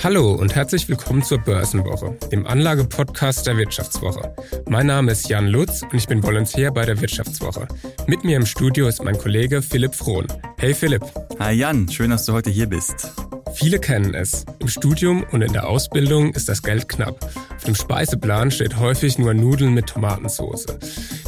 Hallo und herzlich willkommen zur Börsenwoche, dem Anlagepodcast der Wirtschaftswoche. Mein Name ist Jan Lutz und ich bin Volontär bei der Wirtschaftswoche. Mit mir im Studio ist mein Kollege Philipp Frohn. Hey Philipp. Hi Jan, schön, dass du heute hier bist. Viele kennen es. Im Studium und in der Ausbildung ist das Geld knapp. Auf dem Speiseplan steht häufig nur Nudeln mit Tomatensauce.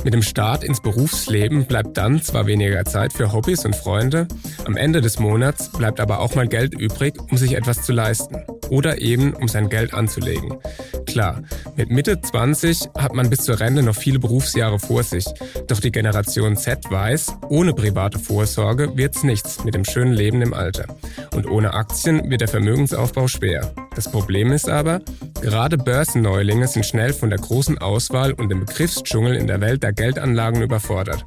Mit dem Start ins Berufsleben bleibt dann zwar weniger Zeit für Hobbys und Freunde, am Ende des Monats bleibt aber auch mal Geld übrig, um sich etwas zu leisten oder eben um sein Geld anzulegen. Klar, mit Mitte 20 hat man bis zur Rente noch viele Berufsjahre vor sich. Doch die Generation Z weiß, ohne private Vorsorge wird's nichts mit dem schönen Leben im Alter. Und ohne Aktien wird der Vermögensaufbau schwer. Das Problem ist aber, gerade Börsenneulinge sind schnell von der großen Auswahl und dem Begriffsdschungel in der Welt der Geldanlagen überfordert.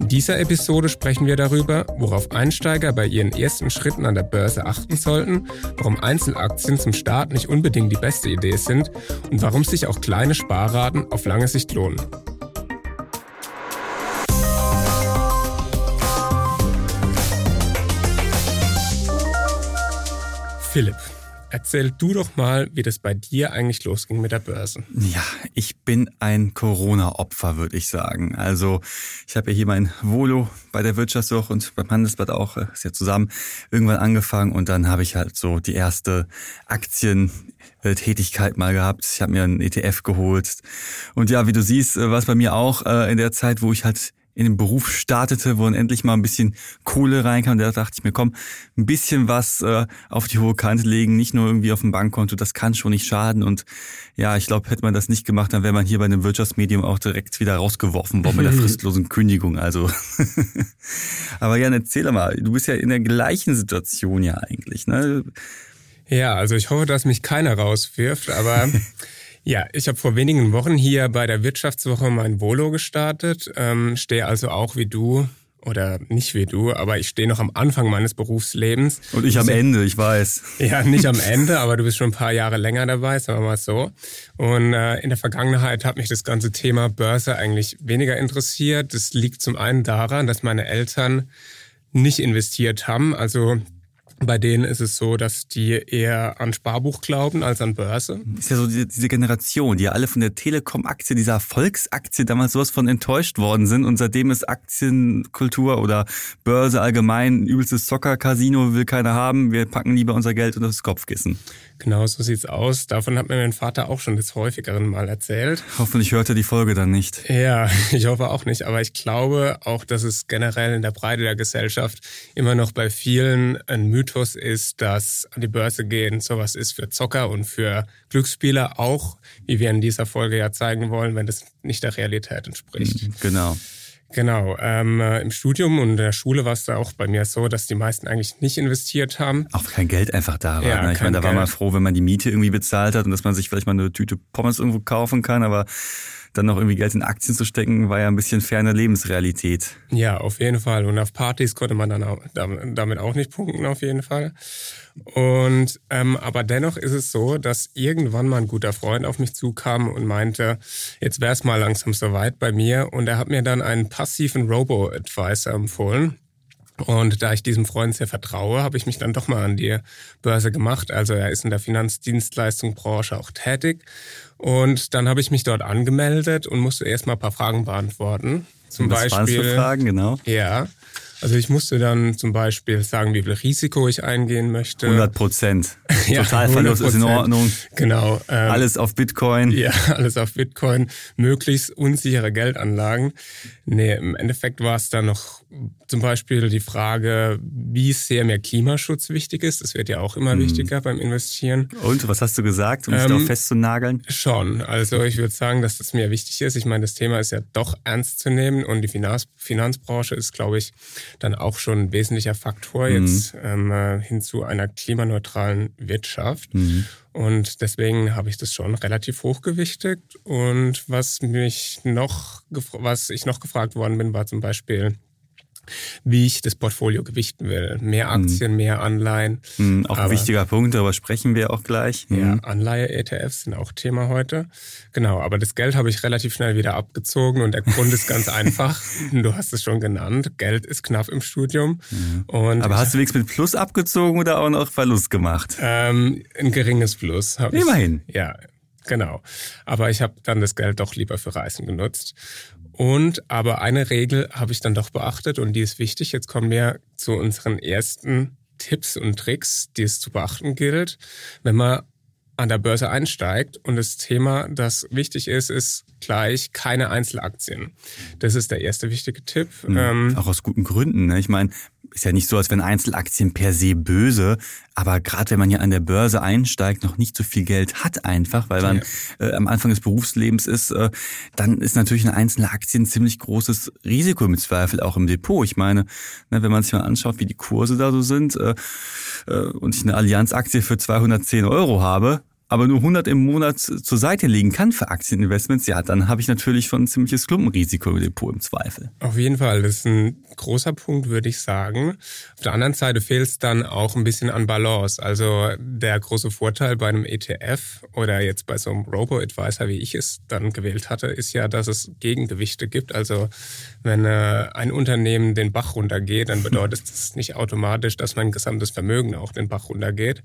In dieser Episode sprechen wir darüber, worauf Einsteiger bei ihren ersten Schritten an der Börse achten sollten, warum Einzelaktien zum Start nicht unbedingt die beste Idee sind und warum sich auch kleine Sparraten auf lange Sicht lohnen. Philipp, Erzähl du doch mal, wie das bei dir eigentlich losging mit der Börse. Ja, ich bin ein Corona-Opfer, würde ich sagen. Also ich habe ja hier mein Volo bei der Wirtschaftswoche und beim Handelsblatt auch, äh, ist ja zusammen, irgendwann angefangen und dann habe ich halt so die erste Aktientätigkeit mal gehabt. Ich habe mir einen ETF geholt. Und ja, wie du siehst, äh, war es bei mir auch äh, in der Zeit, wo ich halt in den Beruf startete, wo dann endlich mal ein bisschen Kohle reinkam. Da dachte ich mir, komm, ein bisschen was äh, auf die hohe Kante legen, nicht nur irgendwie auf dem Bankkonto, das kann schon nicht schaden. Und ja, ich glaube, hätte man das nicht gemacht, dann wäre man hier bei einem Wirtschaftsmedium auch direkt wieder rausgeworfen worden mit der fristlosen Kündigung. Also, aber Jan, erzähl mal, du bist ja in der gleichen Situation ja eigentlich, ne? Ja, also ich hoffe, dass mich keiner rauswirft, aber Ja, ich habe vor wenigen Wochen hier bei der Wirtschaftswoche mein Volo gestartet, ähm, stehe also auch wie du oder nicht wie du, aber ich stehe noch am Anfang meines Berufslebens. Und ich am Ende, ich weiß. Ja, nicht am Ende, aber du bist schon ein paar Jahre länger dabei, sagen wir mal so. Und äh, in der Vergangenheit hat mich das ganze Thema Börse eigentlich weniger interessiert. Das liegt zum einen daran, dass meine Eltern nicht investiert haben. Also bei denen ist es so, dass die eher an Sparbuch glauben als an Börse. Ist ja so diese, diese Generation, die ja alle von der Telekom-Aktie, dieser Erfolgsaktie damals sowas von enttäuscht worden sind und seitdem ist Aktienkultur oder Börse allgemein ein übelstes Zocker-Casino, will keiner haben. Wir packen lieber unser Geld unter das Kopfkissen. Genau, so sieht's aus. Davon hat mir mein Vater auch schon des häufigeren Mal erzählt. Hoffentlich hört er die Folge dann nicht. Ja, ich hoffe auch nicht. Aber ich glaube auch, dass es generell in der Breite der Gesellschaft immer noch bei vielen ein Mythos ist, dass an die Börse gehen sowas ist für Zocker und für Glücksspieler auch, wie wir in dieser Folge ja zeigen wollen, wenn das nicht der Realität entspricht. Genau. Genau, ähm, äh, im Studium und in der Schule war es da auch bei mir so, dass die meisten eigentlich nicht investiert haben. Auch kein Geld einfach da war. Ja, ne? Ich meine, da war man froh, wenn man die Miete irgendwie bezahlt hat und dass man sich vielleicht mal eine Tüte Pommes irgendwo kaufen kann, aber dann noch irgendwie Geld in Aktien zu stecken, war ja ein bisschen ferne Lebensrealität. Ja, auf jeden Fall. Und auf Partys konnte man dann auch, damit auch nicht punkten, auf jeden Fall. Und ähm, aber dennoch ist es so, dass irgendwann mal ein guter Freund auf mich zukam und meinte, jetzt wäre es mal langsam soweit bei mir. Und er hat mir dann einen passiven Robo-Advisor empfohlen. Und da ich diesem Freund sehr vertraue, habe ich mich dann doch mal an die Börse gemacht. Also er ist in der Finanzdienstleistungsbranche auch tätig. Und dann habe ich mich dort angemeldet und musste erst mal ein paar Fragen beantworten. Zum Was Beispiel. Für Fragen, genau. Ja. Also ich musste dann zum Beispiel sagen, wie viel Risiko ich eingehen möchte. 100 Prozent. ja, Totalverlust ist in Ordnung. Genau. Ähm, alles auf Bitcoin. Ja, alles auf Bitcoin. Möglichst unsichere Geldanlagen. Nee, im Endeffekt war es dann noch zum Beispiel die Frage, wie sehr mehr Klimaschutz wichtig ist. Das wird ja auch immer mhm. wichtiger beim Investieren. Und was hast du gesagt, um ähm, dich darauf festzunageln? Schon. Also ich würde sagen, dass das mir wichtig ist. Ich meine, das Thema ist ja doch ernst zu nehmen und die Finanz Finanzbranche ist, glaube ich, dann auch schon ein wesentlicher Faktor mhm. jetzt ähm, äh, hin zu einer klimaneutralen Wirtschaft. Mhm. Und deswegen habe ich das schon relativ hochgewichtet. Und was mich noch, was ich noch gefragt worden bin, war zum Beispiel, wie ich das Portfolio gewichten will. Mehr mhm. Aktien, mhm. mehr Anleihen. Mhm, auch ein wichtiger Punkt, darüber sprechen wir auch gleich. Mhm. Ja, Anleihe-ETFs sind auch Thema heute. Genau, aber das Geld habe ich relativ schnell wieder abgezogen und der Grund ist ganz einfach. Du hast es schon genannt, Geld ist knapp im Studium. Und aber hast du wenigstens mit Plus abgezogen oder auch noch Verlust gemacht? Ähm, ein geringes Plus. Immerhin. Ich, ja, Genau. Aber ich habe dann das Geld doch lieber für Reisen genutzt. Und aber eine Regel habe ich dann doch beachtet und die ist wichtig. Jetzt kommen wir zu unseren ersten Tipps und Tricks, die es zu beachten gilt, wenn man an der Börse einsteigt. Und das Thema, das wichtig ist, ist gleich keine Einzelaktien. Das ist der erste wichtige Tipp. Mhm. Ähm, auch aus guten Gründen. Ne? Ich meine, ist ja nicht so, als wären Einzelaktien per se böse, aber gerade wenn man ja an der Börse einsteigt, noch nicht so viel Geld hat einfach, weil man ja. äh, am Anfang des Berufslebens ist, äh, dann ist natürlich eine einzelne Aktie ein ziemlich großes Risiko im Zweifel auch im Depot. Ich meine, ne, wenn man sich mal anschaut, wie die Kurse da so sind äh, äh, und ich eine Allianz-Aktie für 210 Euro habe, aber nur 100 im Monat zur Seite legen kann für Aktieninvestments, ja, dann habe ich natürlich schon ein ziemliches Klumpenrisiko im Depot im Zweifel. Auf jeden Fall, das ist ein großer Punkt, würde ich sagen. Auf der anderen Seite fehlt es dann auch ein bisschen an Balance. Also der große Vorteil bei einem ETF oder jetzt bei so einem Robo-Advisor, wie ich es dann gewählt hatte, ist ja, dass es Gegengewichte gibt. Also wenn äh, ein Unternehmen den Bach runtergeht, dann bedeutet das nicht automatisch, dass mein gesamtes Vermögen auch den Bach runtergeht.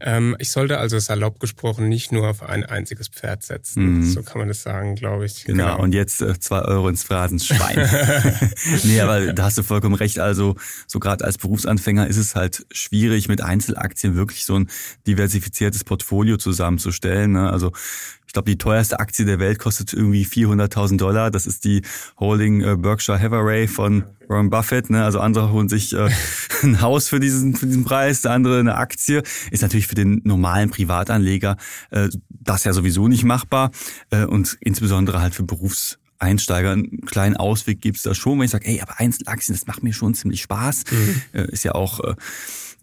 Ähm, ich sollte also salopp gesprochen gesprochen nicht nur auf ein einziges Pferd setzen. Mhm. So kann man das sagen, glaube ich. Genau, genau. und jetzt äh, zwei Euro ins Phrasenschwein. nee, aber da hast du vollkommen recht. Also so gerade als Berufsanfänger ist es halt schwierig, mit Einzelaktien wirklich so ein diversifiziertes Portfolio zusammenzustellen. Ne? Also glaube, die teuerste Aktie der Welt kostet irgendwie 400.000 Dollar. Das ist die Holding äh, Berkshire Hathaway von Warren Buffett. Ne? Also andere holen sich äh, ein Haus für diesen, für diesen Preis, der andere eine Aktie. Ist natürlich für den normalen Privatanleger äh, das ja sowieso nicht machbar. Äh, und insbesondere halt für Berufs Einsteiger einen kleinen Ausweg gibt's da schon, wenn ich sage, ey, aber Einzelaktien, das macht mir schon ziemlich Spaß. Mhm. Äh, ist ja auch äh,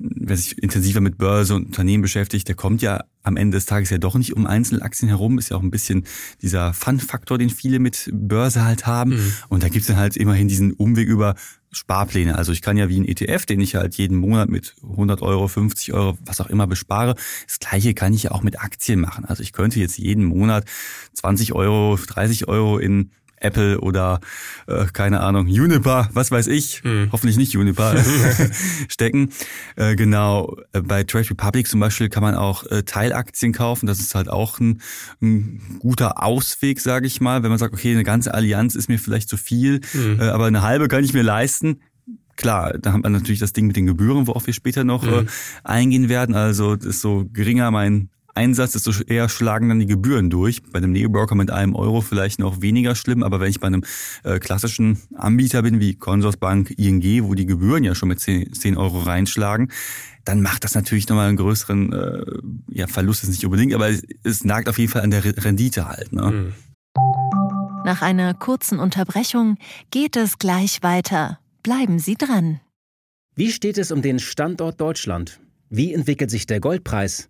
wer sich intensiver mit Börse und Unternehmen beschäftigt, der kommt ja am Ende des Tages ja doch nicht um Einzelaktien herum. Ist ja auch ein bisschen dieser Fun-Faktor, den viele mit Börse halt haben. Mhm. Und da gibt's dann halt immerhin diesen Umweg über Sparpläne. Also ich kann ja wie ein ETF, den ich halt jeden Monat mit 100 Euro, 50 Euro, was auch immer bespare. Das gleiche kann ich ja auch mit Aktien machen. Also ich könnte jetzt jeden Monat 20 Euro, 30 Euro in Apple oder äh, keine Ahnung, Juniper, was weiß ich, hm. hoffentlich nicht Juniper, stecken. Äh, genau, äh, bei Trade Republic zum Beispiel kann man auch äh, Teilaktien kaufen. Das ist halt auch ein, ein guter Ausweg, sage ich mal, wenn man sagt, okay, eine ganze Allianz ist mir vielleicht zu viel, hm. äh, aber eine halbe kann ich mir leisten klar, da hat man natürlich das Ding mit den Gebühren, worauf wir später noch mhm. äh, eingehen werden. Also das ist so geringer mein Einsatz, desto eher schlagen dann die Gebühren durch. Bei einem Neo-Broker mit einem Euro vielleicht noch weniger schlimm, aber wenn ich bei einem äh, klassischen Anbieter bin, wie Consorsbank, ING, wo die Gebühren ja schon mit 10, 10 Euro reinschlagen, dann macht das natürlich nochmal einen größeren äh, ja, Verlust, ist nicht unbedingt, aber es, es nagt auf jeden Fall an der Rendite halt. Ne? Mhm. Nach einer kurzen Unterbrechung geht es gleich weiter. Bleiben Sie dran. Wie steht es um den Standort Deutschland? Wie entwickelt sich der Goldpreis?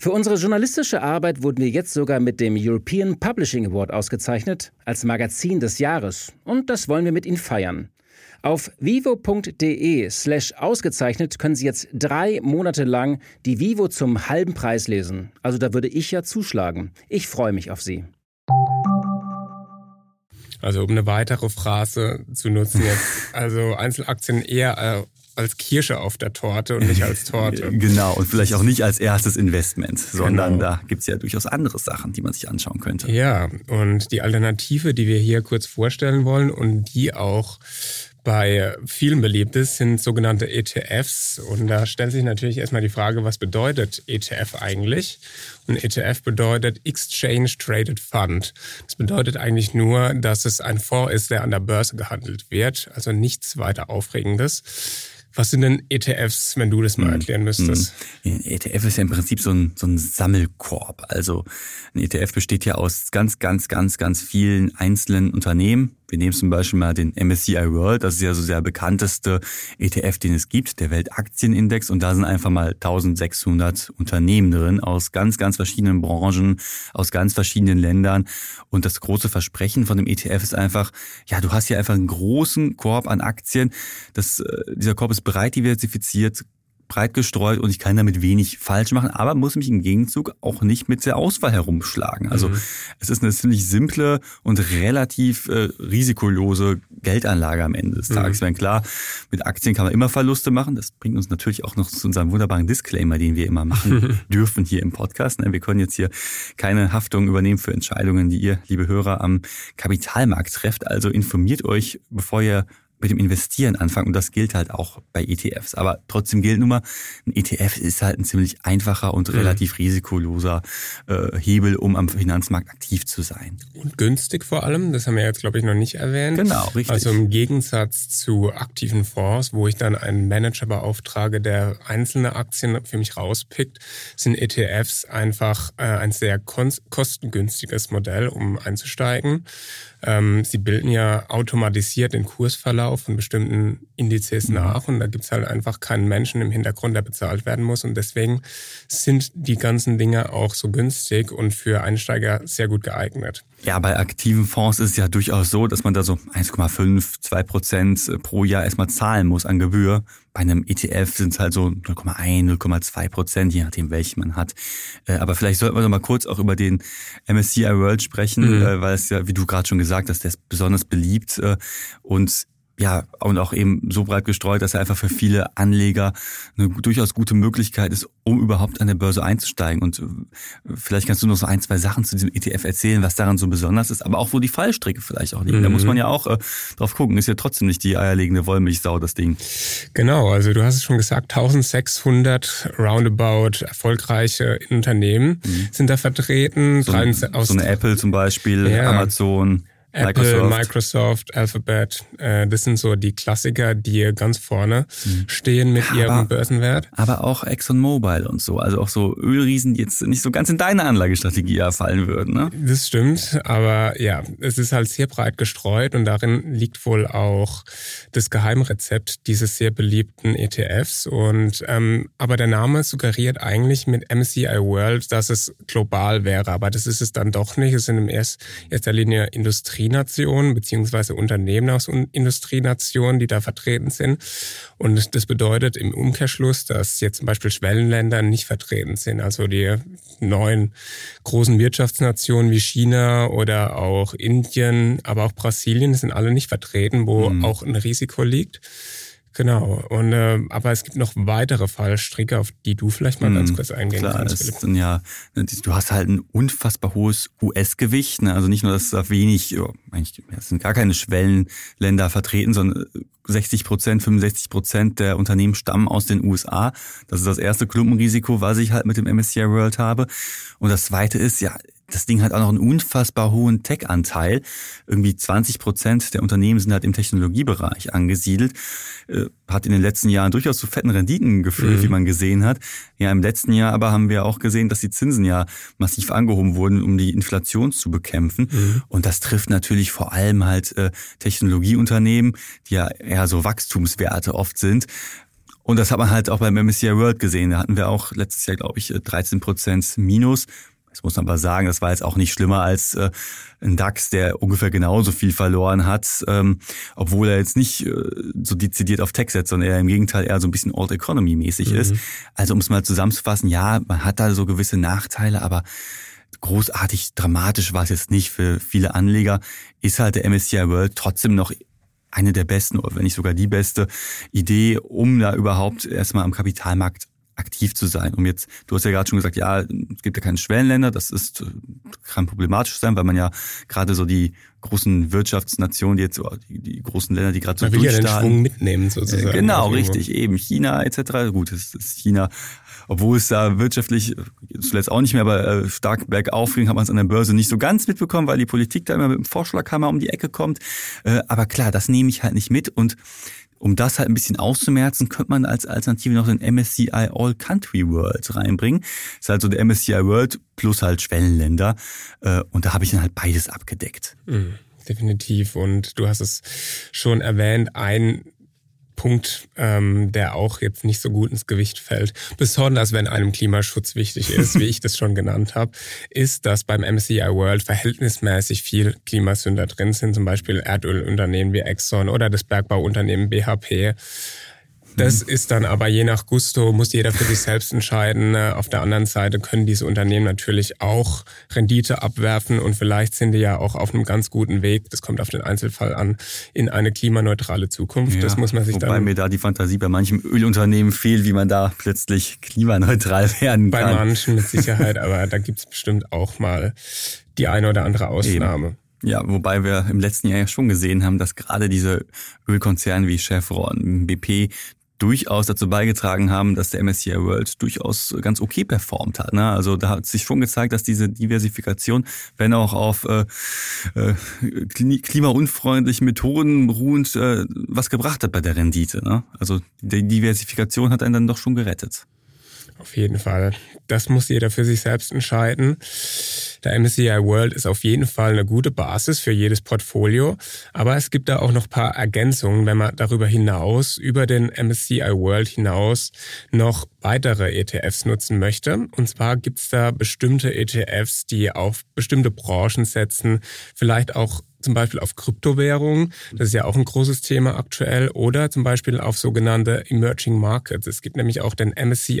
Für unsere journalistische Arbeit wurden wir jetzt sogar mit dem European Publishing Award ausgezeichnet als Magazin des Jahres und das wollen wir mit Ihnen feiern. Auf vivo.de slash ausgezeichnet können Sie jetzt drei Monate lang die Vivo zum halben Preis lesen. Also da würde ich ja zuschlagen. Ich freue mich auf Sie. Also um eine weitere Phrase zu nutzen jetzt, also Einzelaktien eher äh, als Kirsche auf der Torte und nicht als Torte. genau, und vielleicht auch nicht als erstes Investment, sondern genau. da gibt's ja durchaus andere Sachen, die man sich anschauen könnte. Ja, und die Alternative, die wir hier kurz vorstellen wollen und die auch bei vielen beliebt ist, sind sogenannte ETFs. Und da stellt sich natürlich erstmal die Frage, was bedeutet ETF eigentlich? Und ETF bedeutet Exchange Traded Fund. Das bedeutet eigentlich nur, dass es ein Fonds ist, der an der Börse gehandelt wird, also nichts weiter Aufregendes. Was sind denn ETFs, wenn du das mal hm. erklären müsstest? Ein ETF ist ja im Prinzip so ein, so ein Sammelkorb. Also ein ETF besteht ja aus ganz, ganz, ganz, ganz vielen einzelnen Unternehmen. Wir nehmen zum Beispiel mal den MSCI World, das ist ja so der bekannteste ETF, den es gibt, der Weltaktienindex. Und da sind einfach mal 1600 Unternehmen drin aus ganz, ganz verschiedenen Branchen, aus ganz verschiedenen Ländern. Und das große Versprechen von dem ETF ist einfach, ja, du hast hier einfach einen großen Korb an Aktien. Das, äh, dieser Korb ist breit diversifiziert, breit gestreut und ich kann damit wenig falsch machen, aber muss mich im Gegenzug auch nicht mit der Auswahl herumschlagen. Also mhm. es ist eine ziemlich simple und relativ äh, risikolose Geldanlage am Ende des Tages. Mhm. Wenn klar, mit Aktien kann man immer Verluste machen. Das bringt uns natürlich auch noch zu unserem wunderbaren Disclaimer, den wir immer machen dürfen hier im Podcast. Ne, wir können jetzt hier keine Haftung übernehmen für Entscheidungen, die ihr, liebe Hörer, am Kapitalmarkt trefft. Also informiert euch, bevor ihr mit dem Investieren anfangen und das gilt halt auch bei ETFs. Aber trotzdem gilt nun mal, ein ETF ist halt ein ziemlich einfacher und mhm. relativ risikoloser äh, Hebel, um am Finanzmarkt aktiv zu sein. Und günstig vor allem, das haben wir jetzt glaube ich noch nicht erwähnt. Genau, richtig. Also im Gegensatz zu aktiven Fonds, wo ich dann einen Manager beauftrage, der einzelne Aktien für mich rauspickt, sind ETFs einfach äh, ein sehr kostengünstiges Modell, um einzusteigen. Ähm, sie bilden ja automatisiert den Kursverlauf von bestimmten Indizes mhm. nach und da gibt's halt einfach keinen Menschen im Hintergrund, der bezahlt werden muss. Und deswegen sind die ganzen Dinge auch so günstig und für Einsteiger sehr gut geeignet. Ja, bei aktiven Fonds ist es ja durchaus so, dass man da so 1,5, 2 Prozent pro Jahr erstmal zahlen muss an Gebühr. Bei einem ETF sind es halt so 0,1, 0,2 Prozent, je nachdem welchen man hat. Äh, aber vielleicht sollten wir noch mal kurz auch über den MSCI World sprechen, mhm. Äh, weil es ja, wie du gerade schon gesagt hast, der ist besonders beliebt äh, und ja, und auch eben so breit gestreut, dass er einfach für viele Anleger eine durchaus gute Möglichkeit ist, um überhaupt an der Börse einzusteigen. Und äh, vielleicht kannst du noch so ein, zwei Sachen zu diesem ETF erzählen, was daran so besonders ist, aber auch wo die Fallstricke vielleicht auch liegen. Mhm. Da muss man ja auch äh, drauf gucken. Ist ja trotzdem nicht die eierlegende Wollmilchsau, das Ding. Genau, also du hast es schon gesagt, 1600 roundabout erfolgreiche Unternehmen mhm. sind da vertreten. So, eine, so eine Apple zum Beispiel, ja. Amazon. Apple, Microsoft, Microsoft Alphabet, äh, das sind so die Klassiker, die ganz vorne mhm. stehen mit aber, ihrem Börsenwert. Aber auch ExxonMobil und so, also auch so Ölriesen, die jetzt nicht so ganz in deine Anlagestrategie fallen würden. Ne? Das stimmt, aber ja, es ist halt sehr breit gestreut und darin liegt wohl auch das Geheimrezept dieses sehr beliebten ETFs. Und ähm, aber der Name suggeriert eigentlich mit MCI World, dass es global wäre, aber das ist es dann doch nicht. Es sind in erster Linie Industrie Industrienationen beziehungsweise Unternehmen aus Industrienationen, die da vertreten sind. Und das bedeutet im Umkehrschluss, dass jetzt zum Beispiel Schwellenländer nicht vertreten sind. Also die neuen großen Wirtschaftsnationen wie China oder auch Indien, aber auch Brasilien sind alle nicht vertreten, wo mhm. auch ein Risiko liegt. Genau. Und äh, aber es gibt noch weitere Fallstricke, auf die du vielleicht mal hm, ganz kurz eingehen klar, kannst. Philipp. Dann ja, du hast halt ein unfassbar hohes US-Gewicht. Ne? Also nicht nur, dass da wenig, oh, eigentlich es sind gar keine Schwellenländer vertreten, sondern 60 Prozent, 65 Prozent der Unternehmen stammen aus den USA. Das ist das erste Klumpenrisiko, was ich halt mit dem MSCI World habe. Und das zweite ist, ja, das Ding hat auch noch einen unfassbar hohen Tech-Anteil. Irgendwie 20 Prozent der Unternehmen sind halt im Technologiebereich angesiedelt. Äh, hat in den letzten Jahren durchaus zu fetten Renditen geführt, mhm. wie man gesehen hat. Ja, im letzten Jahr aber haben wir auch gesehen, dass die Zinsen ja massiv angehoben wurden, um die Inflation zu bekämpfen. Mhm. Und das trifft natürlich vor allem halt äh, Technologieunternehmen, die ja eher so Wachstumswerte oft sind. Und das hat man halt auch beim MSCI World gesehen. Da hatten wir auch letztes Jahr, glaube ich, 13 Prozent Minus. Das muss man aber sagen, das war jetzt auch nicht schlimmer als äh, ein DAX, der ungefähr genauso viel verloren hat, ähm, obwohl er jetzt nicht äh, so dezidiert auf Tech setzt, sondern eher im Gegenteil eher so ein bisschen Old Economy mäßig mhm. ist. Also um es mal zusammenzufassen, ja, man hat da so gewisse Nachteile, aber großartig dramatisch war es jetzt nicht für viele Anleger, ist halt der MSCI World trotzdem noch eine der besten oder wenn nicht sogar die beste Idee, um da überhaupt erstmal am Kapitalmarkt aktiv zu sein. Um jetzt, du hast ja gerade schon gesagt, ja, es gibt ja keine Schwellenländer, das ist, kann problematisch sein, weil man ja gerade so die großen Wirtschaftsnationen, die jetzt, die, die großen Länder, die gerade so man will durchstarten. ja den Schwung mitnehmen sozusagen. Genau, richtig, eben China etc. Gut, das ist China obwohl es da wirtschaftlich zuletzt auch nicht mehr, aber äh, stark bergauf ging, hat man es an der Börse nicht so ganz mitbekommen, weil die Politik da immer mit dem Vorschlaghammer um die Ecke kommt. Äh, aber klar, das nehme ich halt nicht mit und um das halt ein bisschen auszumerzen, könnte man als Alternative noch den MSCI All Country World reinbringen. Das ist halt so der MSCI World plus halt Schwellenländer. Äh, und da habe ich dann halt beides abgedeckt. Mhm, definitiv. Und du hast es schon erwähnt, ein Punkt, ähm, der auch jetzt nicht so gut ins Gewicht fällt, besonders wenn einem Klimaschutz wichtig ist, wie ich das schon genannt habe, ist, dass beim MSCI World verhältnismäßig viel Klimasünder drin sind, zum Beispiel Erdölunternehmen wie Exxon oder das Bergbauunternehmen BHP. Das mhm. ist dann aber je nach Gusto, muss jeder für sich selbst entscheiden. Äh, auf der anderen Seite können diese Unternehmen natürlich auch Rendite abwerfen und vielleicht sind die ja auch auf einem ganz guten Weg, das kommt auf den Einzelfall an, in eine klimaneutrale Zukunft. Ja, das muss man sich wobei dann... Wobei mir da die Fantasie bei manchen Ölunternehmen fehlt, wie man da plötzlich klimaneutral werden kann. Bei manchen mit Sicherheit, aber da gibt's bestimmt auch mal die eine oder andere Ausnahme. Eben. Ja, wobei wir im letzten Jahr ja schon gesehen haben, dass gerade diese Ölkonzerne wie Chevron, BP durchaus dazu beigetragen haben, dass der MSCI World durchaus ganz okay performt hat. Ne? Also da hat sich schon gezeigt, dass diese Diversifikation, wenn auch auf äh, äh, klimaunfreundlichen Methoden ruhend, äh, was gebracht hat bei der Rendite. Ne? Also die Diversifikation hat einen dann doch schon gerettet. Auf jeden Fall. Das muss jeder für sich selbst entscheiden. Der MSCI World ist auf jeden Fall eine gute Basis für jedes Portfolio, aber es gibt da auch noch paar Ergänzungen, wenn man darüber hinaus, über den MSCI World hinaus noch weitere ETFs nutzen möchte. Und zwar gibt es da bestimmte ETFs, die auf bestimmte Branchen setzen, vielleicht auch zum Beispiel auf Kryptowährungen, das ist ja auch ein großes Thema aktuell, oder zum Beispiel auf sogenannte Emerging Markets. Es gibt nämlich auch den MSCI,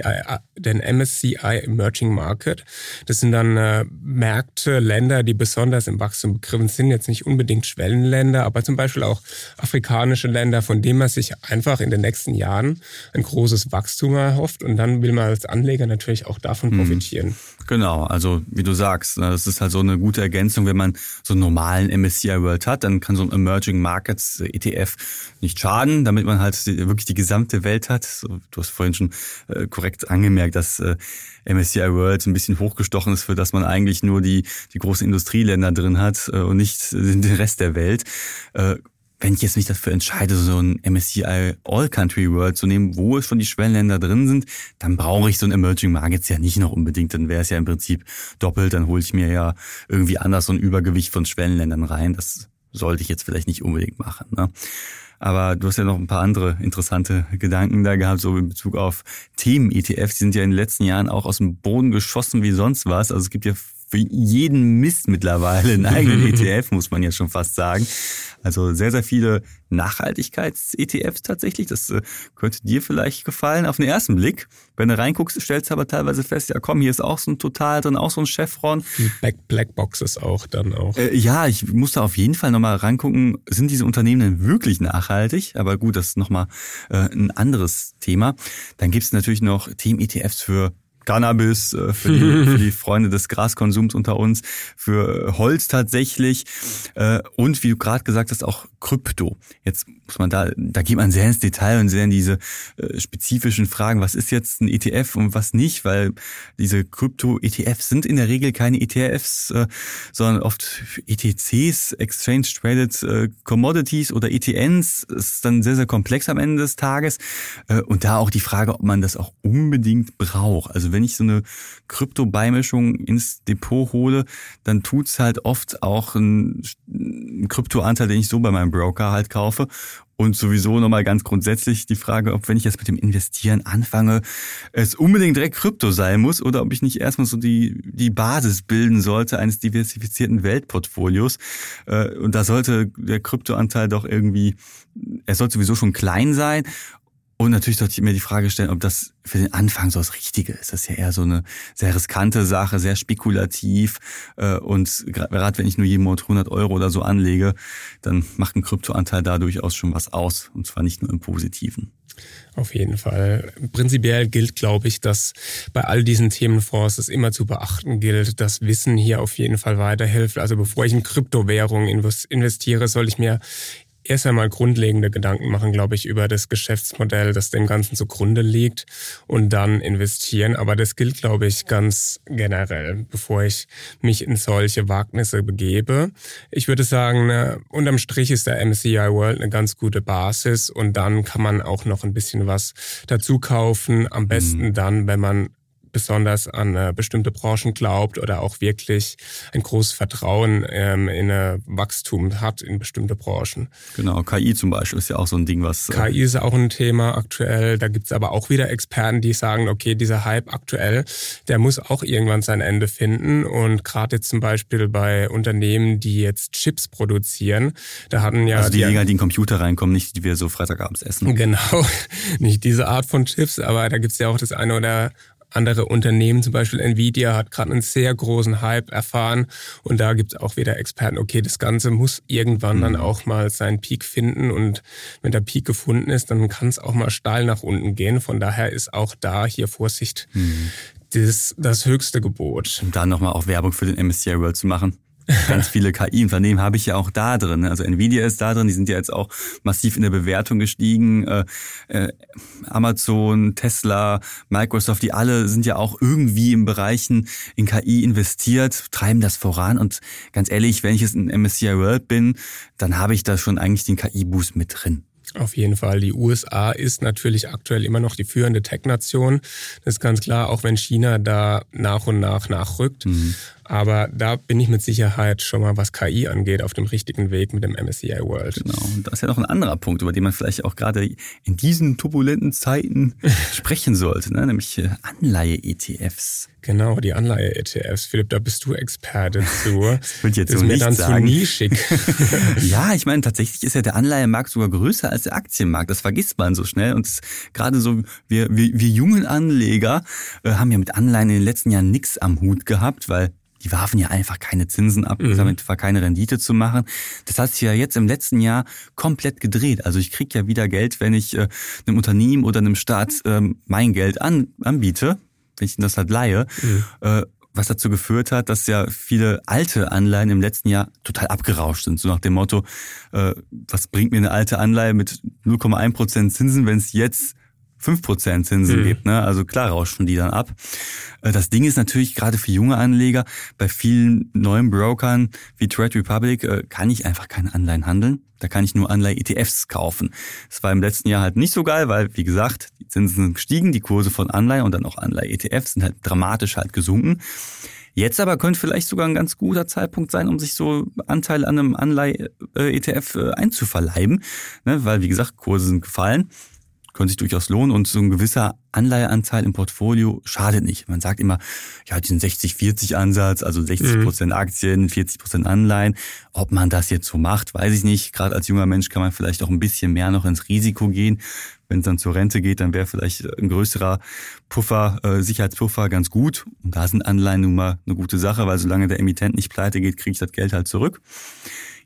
den MSCI Emerging Market. Das sind dann äh, Märkte, Länder, die besonders im Wachstum begriffen sind, jetzt nicht unbedingt Schwellenländer, aber zum Beispiel auch afrikanische Länder, von denen man sich einfach in den nächsten Jahren ein großes Wachstum erhofft und dann will man als Anleger natürlich auch davon mhm. profitieren. Genau, also wie du sagst, ne, das ist halt so eine gute Ergänzung, wenn man so einen normalen MSCI World hat, dann kann so ein Emerging Markets ETF nicht schaden, damit man halt wirklich die gesamte Welt hat. Du hast vorhin schon äh, korrekt angemerkt, dass äh, MSCI World ein bisschen hochgestochen ist, für das man eigentlich nur die, die großen Industrieländer drin hat äh, und nicht den Rest der Welt wenn ich jetzt mich dafür entscheide, so ein MSCI All Country World zu nehmen, wo es schon die Schwellenländer drin sind, dann brauche ich so ein Emerging Markets ja nicht noch unbedingt. Dann wäre es ja im Prinzip doppelt. Dann hole ich mir ja irgendwie anders so ein Übergewicht von Schwellenländern rein. Das sollte ich jetzt vielleicht nicht unbedingt machen. Ne? Aber du hast ja noch ein paar andere interessante Gedanken da gehabt, so in Bezug auf Themen-ETFs. Die sind ja in den letzten Jahren auch aus dem Boden geschossen wie sonst was. Also es gibt ja für jeden Mist mittlerweile einen eigenen ETF, muss man ja schon fast sagen. Also sehr, sehr viele Nachhaltigkeits-ETFs tatsächlich. Das äh, könnte dir vielleicht gefallen auf den ersten Blick. Wenn du reinguckst, stellst du aber teilweise fest, ja komm, hier ist auch so ein Total drin, auch so ein Chevron. Black, Black Boxes auch dann auch. Äh, ja, ich muss da auf jeden Fall nochmal reingucken, sind diese Unternehmen denn wirklich nachhaltig? Aber gut, das ist nochmal äh, ein anderes Thema. Dann gibt es natürlich noch Themen-ETFs für Cannabis, äh, für die, für die Freunde des Graskonsums unter uns, für Holz tatsächlich äh, und wie du gerade gesagt hast, auch Krypto. Jetzt muss man da, da geht man sehr ins Detail und sehr in diese äh, spezifischen Fragen, was ist jetzt ein ETF und was nicht, weil diese Krypto-ETFs sind in der Regel keine ETFs, sondern oft ETCs, Exchange Traded Commodities oder ETNs. Das ist dann sehr, sehr komplex am Ende des Tages. und da auch die Frage, ob man das auch unbedingt braucht. Also wenn ich so eine Krypto-Beimischung ins Depot hole, dann tut's halt oft auch ein, ein Kryptoanteil, den ich so bei meinem Broker halt kaufe. Und sowieso nochmal ganz grundsätzlich die Frage, ob wenn ich jetzt mit dem Investieren anfange, es unbedingt direkt Krypto sein muss oder ob ich nicht erstmal so die, die Basis bilden sollte eines diversifizierten Weltportfolios. Äh, und da sollte der Kryptoanteil doch irgendwie, er sollte sowieso schon klein sein und natürlich sollte ich mir die Frage stellen, ob das für den Anfang so das Richtige ist. Das ist ja eher so eine sehr riskante Sache, sehr spekulativ. Äh, und gerade wenn ich nur jeden Monat 100 Euro oder so anlege, dann macht ein Kryptoanteil da durchaus schon was aus. Und zwar nicht nur im Positiven. Auf jeden Fall. Prinzipiell gilt, glaube ich, dass bei all diesen Themenfonds es immer zu beachten gilt, dass Wissen hier auf jeden Fall weiterhilft. Also bevor ich in Kryptowährungen investiere, soll ich mir erst einmal grundlegende Gedanken machen, glaube ich, über das Geschäftsmodell, das dem Ganzen zugrunde liegt und dann investieren. Aber das gilt, glaube ich, ganz generell, bevor ich mich in solche Wagnisse begebe. Ich würde sagen, ne, unterm Strich ist der MCI World eine ganz gute Basis und dann kann man auch noch ein bisschen was dazu kaufen. Am besten mhm. dann, wenn man besonders an äh, bestimmte Branchen glaubt oder auch wirklich ein großes Vertrauen ähm, in äh, Wachstum hat in bestimmte Branchen. Genau, KI zum Beispiel ist ja auch so ein Ding, was. Äh KI ist auch ein Thema aktuell. Da gibt's aber auch wieder Experten, die sagen, okay, dieser Hype aktuell, der muss auch irgendwann sein Ende finden. Und gerade jetzt zum Beispiel bei Unternehmen, die jetzt Chips produzieren, da hatten ja. Also die, die die in den Computer reinkommen, nicht die wir so Freitagabends essen. Genau, nicht diese Art von Chips, aber da gibt's ja auch das eine oder andere Unternehmen, zum Beispiel Nvidia, hat gerade einen sehr großen Hype erfahren. Und da gibt es auch wieder Experten, okay, das Ganze muss irgendwann dann mhm. auch mal seinen Peak finden. Und wenn der Peak gefunden ist, dann kann es auch mal steil nach unten gehen. Von daher ist auch da hier Vorsicht mhm. das, das höchste Gebot. Und dann nochmal auch Werbung für den MSCI World zu machen. Ganz viele KI-Unternehmen habe ich ja auch da drin. Also Nvidia ist da drin, die sind ja jetzt auch massiv in der Bewertung gestiegen. Äh, äh, Amazon, Tesla, Microsoft, die alle sind ja auch irgendwie in Bereichen in KI investiert, treiben das voran. Und ganz ehrlich, wenn ich jetzt in MSCI World bin, dann habe ich da schon eigentlich den KI-Boost mit drin. Auf jeden Fall. Die USA ist natürlich aktuell immer noch die führende Tech-Nation. Das ist ganz klar, auch wenn China da nach und nach nachrückt. Mhm. Aber da bin ich mit Sicherheit schon mal, was KI angeht, auf dem richtigen Weg mit dem MSCI World. Genau. Und das ist ja noch ein anderer Punkt, über den man vielleicht auch gerade in diesen turbulenten Zeiten sprechen sollte, ne? nämlich äh, Anleihe-ETFs. Genau, die Anleihe-ETFs. Philipp, da bist du Experte zu. das würde jetzt das so ist mir dann sagen. zu nischig. ja, ich meine, tatsächlich ist ja der Anleihemarkt sogar größer als der Aktienmarkt. Das vergisst man so schnell. Und gerade so, wir, wir, wir jungen Anleger äh, haben ja mit Anleihen in den letzten Jahren nichts am Hut gehabt, weil die warfen ja einfach keine Zinsen ab, mhm. damit war keine Rendite zu machen. Das hat sich ja jetzt im letzten Jahr komplett gedreht. Also ich kriege ja wieder Geld, wenn ich äh, einem Unternehmen oder einem Staat äh, mein Geld an, anbiete, wenn ich das halt leihe. Mhm. Äh, was dazu geführt hat, dass ja viele alte Anleihen im letzten Jahr total abgerauscht sind. So nach dem Motto, äh, was bringt mir eine alte Anleihe mit 0,1% Zinsen, wenn es jetzt 5% Zinsen mhm. gibt. Ne? Also klar rauschen die dann ab. Äh, das Ding ist natürlich gerade für junge Anleger, bei vielen neuen Brokern wie Trade Republic äh, kann ich einfach keine Anleihen handeln. Da kann ich nur Anleihe-ETFs kaufen. Das war im letzten Jahr halt nicht so geil, weil, wie gesagt, die Zinsen sind gestiegen, die Kurse von Anleihen und dann auch Anleihe-ETFs sind halt dramatisch halt gesunken. Jetzt aber könnte vielleicht sogar ein ganz guter Zeitpunkt sein, um sich so Anteile an einem Anleihe-ETF äh, einzuverleiben, ne? weil, wie gesagt, Kurse sind gefallen können sich durchaus lohnen und so ein gewisser Anleiheanteil im Portfolio schadet nicht. Man sagt immer, ja, diesen 60-40-Ansatz, also 60 mhm. Prozent Aktien, 40 Prozent Anleihen. Ob man das jetzt so macht, weiß ich nicht. Gerade als junger Mensch kann man vielleicht auch ein bisschen mehr noch ins Risiko gehen. Wenn es dann zur Rente geht, dann wäre vielleicht ein größerer Puffer, äh, Sicherheitspuffer ganz gut. Und da sind Anleihen nun mal eine gute Sache, weil solange der Emittent nicht pleite geht, kriege ich das Geld halt zurück.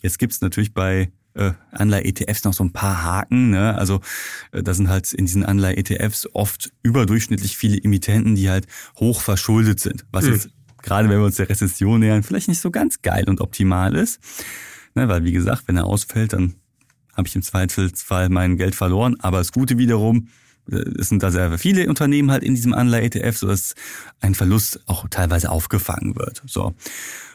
Jetzt gibt's natürlich bei äh, Anleihe-ETFs noch so ein paar Haken. Ne? Also äh, da sind halt in diesen Anleihe-ETFs oft überdurchschnittlich viele Emittenten, die halt hoch verschuldet sind. Was mhm. jetzt gerade wenn wir uns der Rezession nähern, vielleicht nicht so ganz geil und optimal ist. Ne? Weil wie gesagt, wenn er ausfällt, dann habe ich im Zweifelsfall mein Geld verloren. Aber das Gute wiederum, äh, es sind da sehr viele Unternehmen halt in diesem Anleihe-ETF, sodass ein Verlust auch teilweise aufgefangen wird. So.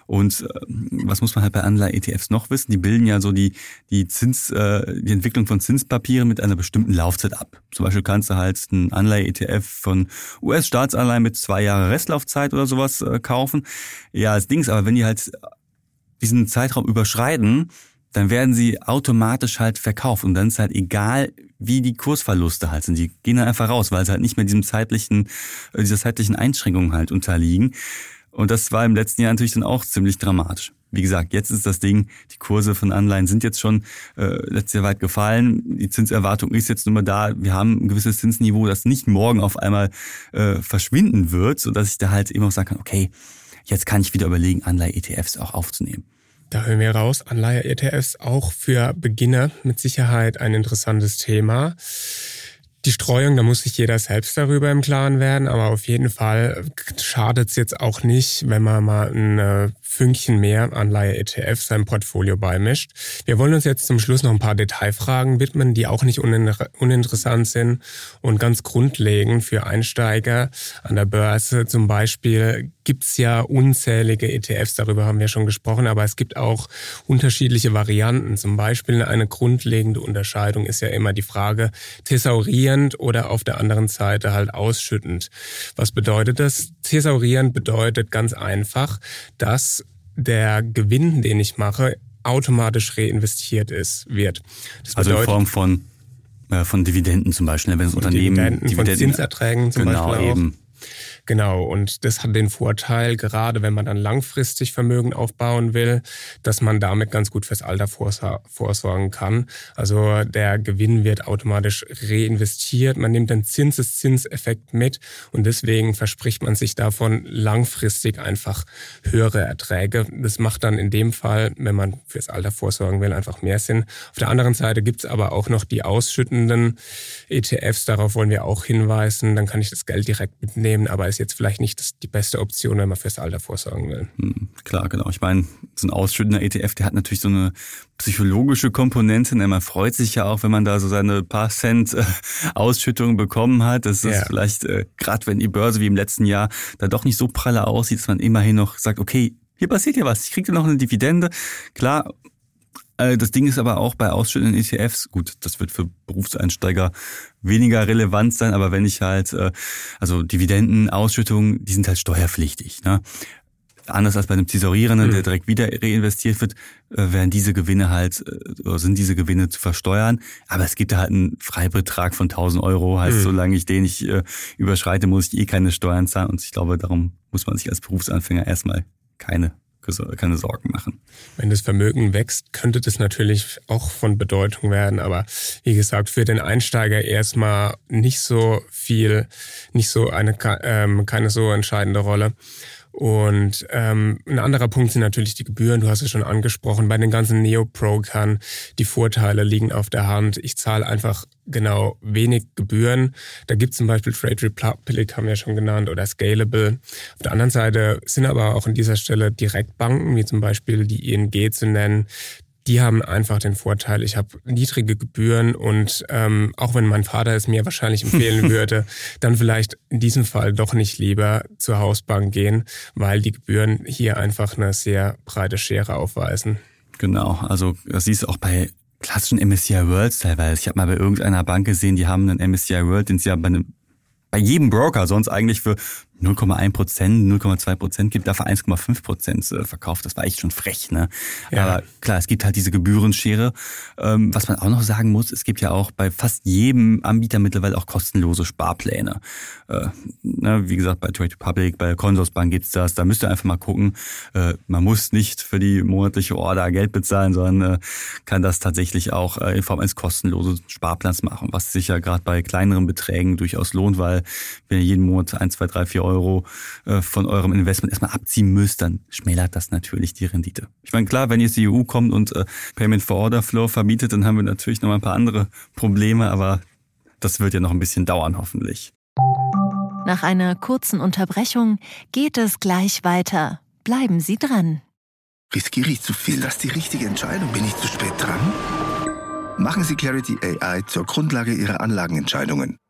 Und äh, was muss man halt bei Anleihe-ETFs noch wissen? Die bilden ja so die, die Zins, äh, die Entwicklung von Zinspapieren mit einer bestimmten Laufzeit ab. Zum Beispiel kannst du halt einen Anleihe-ETF von US-Staatsanleihen mit zwei Jahre Restlaufzeit oder sowas äh, kaufen. Ja, als Dings, aber wenn die halt diesen Zeitraum überschreiten, dann werden sie automatisch halt verkauft und dann ist halt egal, wie die Kursverluste halt sind. Die gehen dann einfach raus, weil sie halt nicht mehr diesem zeitlichen, äh, dieser zeitlichen Einschränkung halt unterliegen. Und das war im letzten Jahr natürlich dann auch ziemlich dramatisch. Wie gesagt, jetzt ist das Ding, die Kurse von Anleihen sind jetzt schon äh, letztes Jahr weit gefallen. Die Zinserwartung ist jetzt nur mal da. Wir haben ein gewisses Zinsniveau, das nicht morgen auf einmal äh, verschwinden wird, sodass ich da halt immer auch sagen kann, okay, jetzt kann ich wieder überlegen, Anleihe-ETFs auch aufzunehmen. Da hören wir raus, Anleihe-ETFs auch für Beginner mit Sicherheit ein interessantes Thema. Die Streuung, da muss sich jeder selbst darüber im Klaren werden, aber auf jeden Fall schadet es jetzt auch nicht, wenn man mal einen Fünkchen mehr Anleihe-ETF seinem Portfolio beimischt. Wir wollen uns jetzt zum Schluss noch ein paar Detailfragen widmen, die auch nicht uninteressant sind und ganz grundlegend für Einsteiger an der Börse. Zum Beispiel gibt's ja unzählige ETFs, darüber haben wir schon gesprochen, aber es gibt auch unterschiedliche Varianten. Zum Beispiel eine grundlegende Unterscheidung ist ja immer die Frage, thesaurierend oder auf der anderen Seite halt ausschüttend. Was bedeutet das? Thesaurierend bedeutet ganz einfach, dass der Gewinn, den ich mache, automatisch reinvestiert ist, wird. Das also bedeutet, in Form von, äh, von Dividenden zum Beispiel, ne? wenn das Unternehmen Dividenden, Dividenden, von Zinserträgen zum genau, Beispiel auch. Eben. Genau, und das hat den Vorteil, gerade wenn man dann langfristig Vermögen aufbauen will, dass man damit ganz gut fürs Alter vorsorgen kann. Also der Gewinn wird automatisch reinvestiert, man nimmt den Zinseszinseffekt mit und deswegen verspricht man sich davon langfristig einfach höhere Erträge. Das macht dann in dem Fall, wenn man fürs Alter vorsorgen will, einfach mehr Sinn. Auf der anderen Seite gibt's aber auch noch die ausschüttenden ETFs, darauf wollen wir auch hinweisen. Dann kann ich das Geld direkt mitnehmen, aber es ist jetzt vielleicht nicht die beste Option, wenn man fürs Alter vorsorgen will. Hm, klar, genau. Ich meine, so ein ausschüttender ETF, der hat natürlich so eine psychologische Komponente. Ne? Man freut sich ja auch, wenn man da so seine paar Cent äh, Ausschüttung bekommen hat. Das ist ja. vielleicht, äh, gerade wenn die Börse wie im letzten Jahr da doch nicht so pralle aussieht, dass man immerhin noch sagt, okay, hier passiert ja was, ich kriege noch eine Dividende. Klar, das Ding ist aber auch bei ausschüttenden ETFs, gut, das wird für Berufseinsteiger weniger relevant sein, aber wenn ich halt, äh, also Dividenden, Ausschüttungen, die sind halt steuerpflichtig. Ne? Anders als bei einem Tesorierenden, mhm. der direkt wieder reinvestiert wird, äh, werden diese Gewinne halt, oder sind diese Gewinne zu versteuern. Aber es gibt halt einen Freibetrag von 1000 Euro. Heißt, mhm. solange ich den nicht überschreite, muss ich eh keine Steuern zahlen. Und ich glaube, darum muss man sich als Berufsanfänger erstmal keine keine Sorgen machen. Wenn das Vermögen wächst, könnte das natürlich auch von Bedeutung werden, aber wie gesagt, für den Einsteiger erstmal nicht so viel, nicht so eine, ähm, keine so entscheidende Rolle. Und ähm, ein anderer Punkt sind natürlich die Gebühren. Du hast es schon angesprochen. Bei den ganzen Neo-Brokern, die Vorteile liegen auf der Hand. Ich zahle einfach genau wenig Gebühren. Da gibt es zum Beispiel Trade Republic, haben wir ja schon genannt, oder Scalable. Auf der anderen Seite sind aber auch an dieser Stelle Direktbanken, wie zum Beispiel die ING zu nennen, die haben einfach den Vorteil, ich habe niedrige Gebühren und ähm, auch wenn mein Vater es mir wahrscheinlich empfehlen würde, dann vielleicht in diesem Fall doch nicht lieber zur Hausbank gehen, weil die Gebühren hier einfach eine sehr breite Schere aufweisen. Genau, also das siehst du auch bei klassischen MSCI Worlds teilweise. Ich habe mal bei irgendeiner Bank gesehen, die haben einen MSCI World, den sie ja bei einem bei jedem Broker sonst eigentlich für 0,1 Prozent, 0,2 Prozent gibt, dafür 1,5 Prozent äh, verkauft. Das war echt schon frech, ne? Ja. Aber klar, es gibt halt diese Gebührenschere. Ähm, was man auch noch sagen muss, es gibt ja auch bei fast jedem Anbieter mittlerweile auch kostenlose Sparpläne. Äh, ne, wie gesagt, bei Trade Republic, bei Consorsbank gibt's das. Da müsst ihr einfach mal gucken. Äh, man muss nicht für die monatliche Order Geld bezahlen, sondern kann das tatsächlich auch in Form eines kostenlosen Sparplans machen, was sich ja gerade bei kleineren Beträgen durchaus lohnt, weil wenn ihr jeden Monat 1, 2, 3, 4 Euro äh, von eurem Investment erstmal abziehen müsst, dann schmälert das natürlich die Rendite. Ich meine, klar, wenn jetzt die EU kommt und äh, Payment for Order Flow verbietet, dann haben wir natürlich noch ein paar andere Probleme, aber das wird ja noch ein bisschen dauern, hoffentlich. Nach einer kurzen Unterbrechung geht es gleich weiter. Bleiben Sie dran. Riskiere ich zu viel? Ist das die richtige Entscheidung? Bin ich zu spät dran? Machen Sie Clarity AI zur Grundlage Ihrer Anlagenentscheidungen.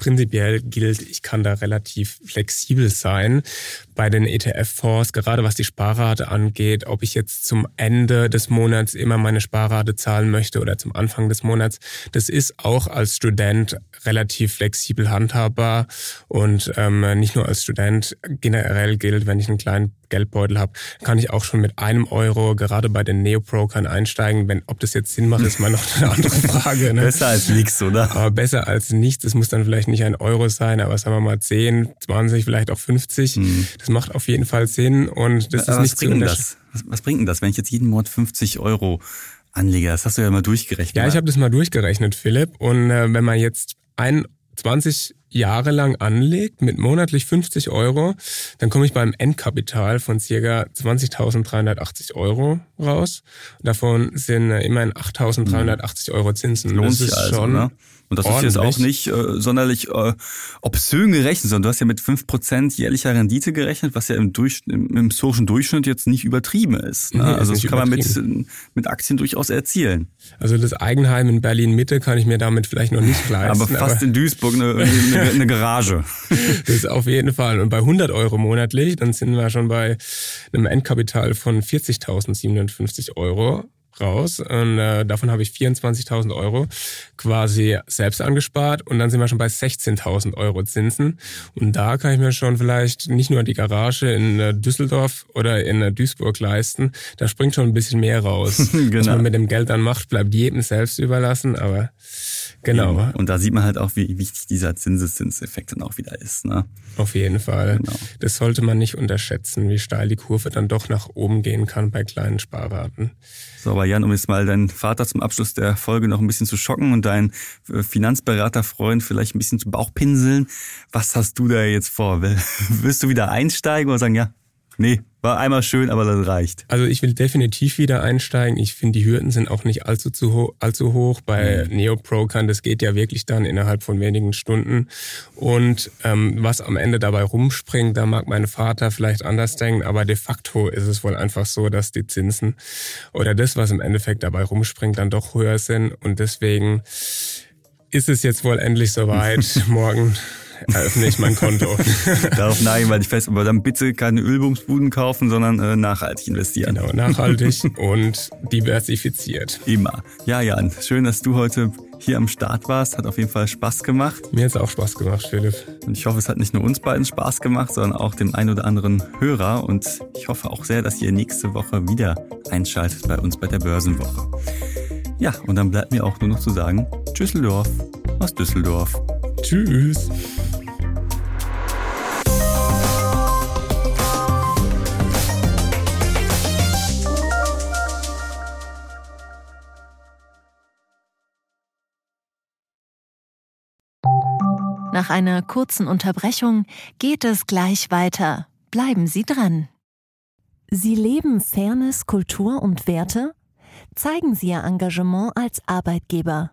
Prinzipiell gilt, ich kann da relativ flexibel sein bei den ETF-Fonds, gerade was die Sparrate angeht, ob ich jetzt zum Ende des Monats immer meine Sparrate zahlen möchte oder zum Anfang des Monats. Das ist auch als Student relativ flexibel handhabbar und ähm, nicht nur als Student generell gilt, wenn ich einen kleinen Geldbeutel habe, kann ich auch schon mit einem Euro gerade bei den Neobrokern einsteigen. Wenn, ob das jetzt Sinn macht, ist mal noch eine andere Frage. Ne? besser als nichts, oder? Aber besser als nichts. Es muss dann vielleicht nicht ein Euro sein, aber sagen wir mal 10, 20, vielleicht auch 50. Mhm. Das macht auf jeden Fall Sinn und das aber ist nicht was bringt das? Was, was bringt denn das, wenn ich jetzt jeden Monat 50 Euro Anleger? Das hast du ja mal durchgerechnet. Ja, ich habe das mal durchgerechnet, Philipp. Und äh, wenn man jetzt ein 20 Jahre lang anlegt mit monatlich 50 Euro, dann komme ich beim Endkapital von ca. 20.380 Euro raus. Davon sind immerhin 8.380 Euro Zinsen. Lohnt das sich also, schon ne? Und das Ordentlich. ist jetzt auch nicht äh, sonderlich äh, obszön gerechnet, sondern du hast ja mit fünf Prozent jährlicher Rendite gerechnet, was ja im, Durch im, im historischen Durchschnitt jetzt nicht übertrieben ist. Ne? Nee, also das kann man mit, mit Aktien durchaus erzielen. Also das Eigenheim in Berlin-Mitte kann ich mir damit vielleicht noch nicht leisten. aber fast aber in Duisburg eine, eine, eine Garage. das ist auf jeden Fall. Und bei 100 Euro monatlich, dann sind wir schon bei einem Endkapital von 40.750 Euro raus und äh, davon habe ich 24.000 Euro quasi selbst angespart und dann sind wir schon bei 16.000 Euro Zinsen und da kann ich mir schon vielleicht nicht nur die Garage in äh, Düsseldorf oder in äh, Duisburg leisten, da springt schon ein bisschen mehr raus. genau. Was man mit dem Geld dann macht, bleibt jedem selbst überlassen, aber Genau. Und da sieht man halt auch, wie wichtig dieser Zinseszinseffekt dann auch wieder ist. Ne? Auf jeden Fall. Genau. Das sollte man nicht unterschätzen, wie steil die Kurve dann doch nach oben gehen kann bei kleinen Sparraten. So, aber Jan, um jetzt mal deinen Vater zum Abschluss der Folge noch ein bisschen zu schocken und deinen äh, Finanzberaterfreund vielleicht ein bisschen zu Bauchpinseln, was hast du da jetzt vor? Willst du wieder einsteigen oder sagen, ja, nee, war einmal schön, aber das reicht. Also ich will definitiv wieder einsteigen. Ich finde, die Hürden sind auch nicht allzu, zu ho allzu hoch. Bei mhm. Neopro kann das geht ja wirklich dann innerhalb von wenigen Stunden. Und ähm, was am Ende dabei rumspringt, da mag mein Vater vielleicht anders denken, aber de facto ist es wohl einfach so, dass die Zinsen oder das, was im Endeffekt dabei rumspringt, dann doch höher sind. Und deswegen ist es jetzt wohl endlich soweit. Morgen eröffne ich mein Konto. Darauf neigen weil ich fest, aber dann bitte keine Ölbumsbuden kaufen, sondern äh, nachhaltig investieren. Genau, nachhaltig und diversifiziert. Immer. Ja, Jan, schön, dass du heute hier am Start warst. Hat auf jeden Fall Spaß gemacht. Mir hat es auch Spaß gemacht, Philipp. Und ich hoffe, es hat nicht nur uns beiden Spaß gemacht, sondern auch dem einen oder anderen Hörer. Und ich hoffe auch sehr, dass ihr nächste Woche wieder einschaltet bei uns bei der Börsenwoche. Ja, und dann bleibt mir auch nur noch zu sagen, Düsseldorf aus Düsseldorf. Tschüss. Nach einer kurzen Unterbrechung geht es gleich weiter. Bleiben Sie dran. Sie leben Fairness, Kultur und Werte? Zeigen Sie Ihr Engagement als Arbeitgeber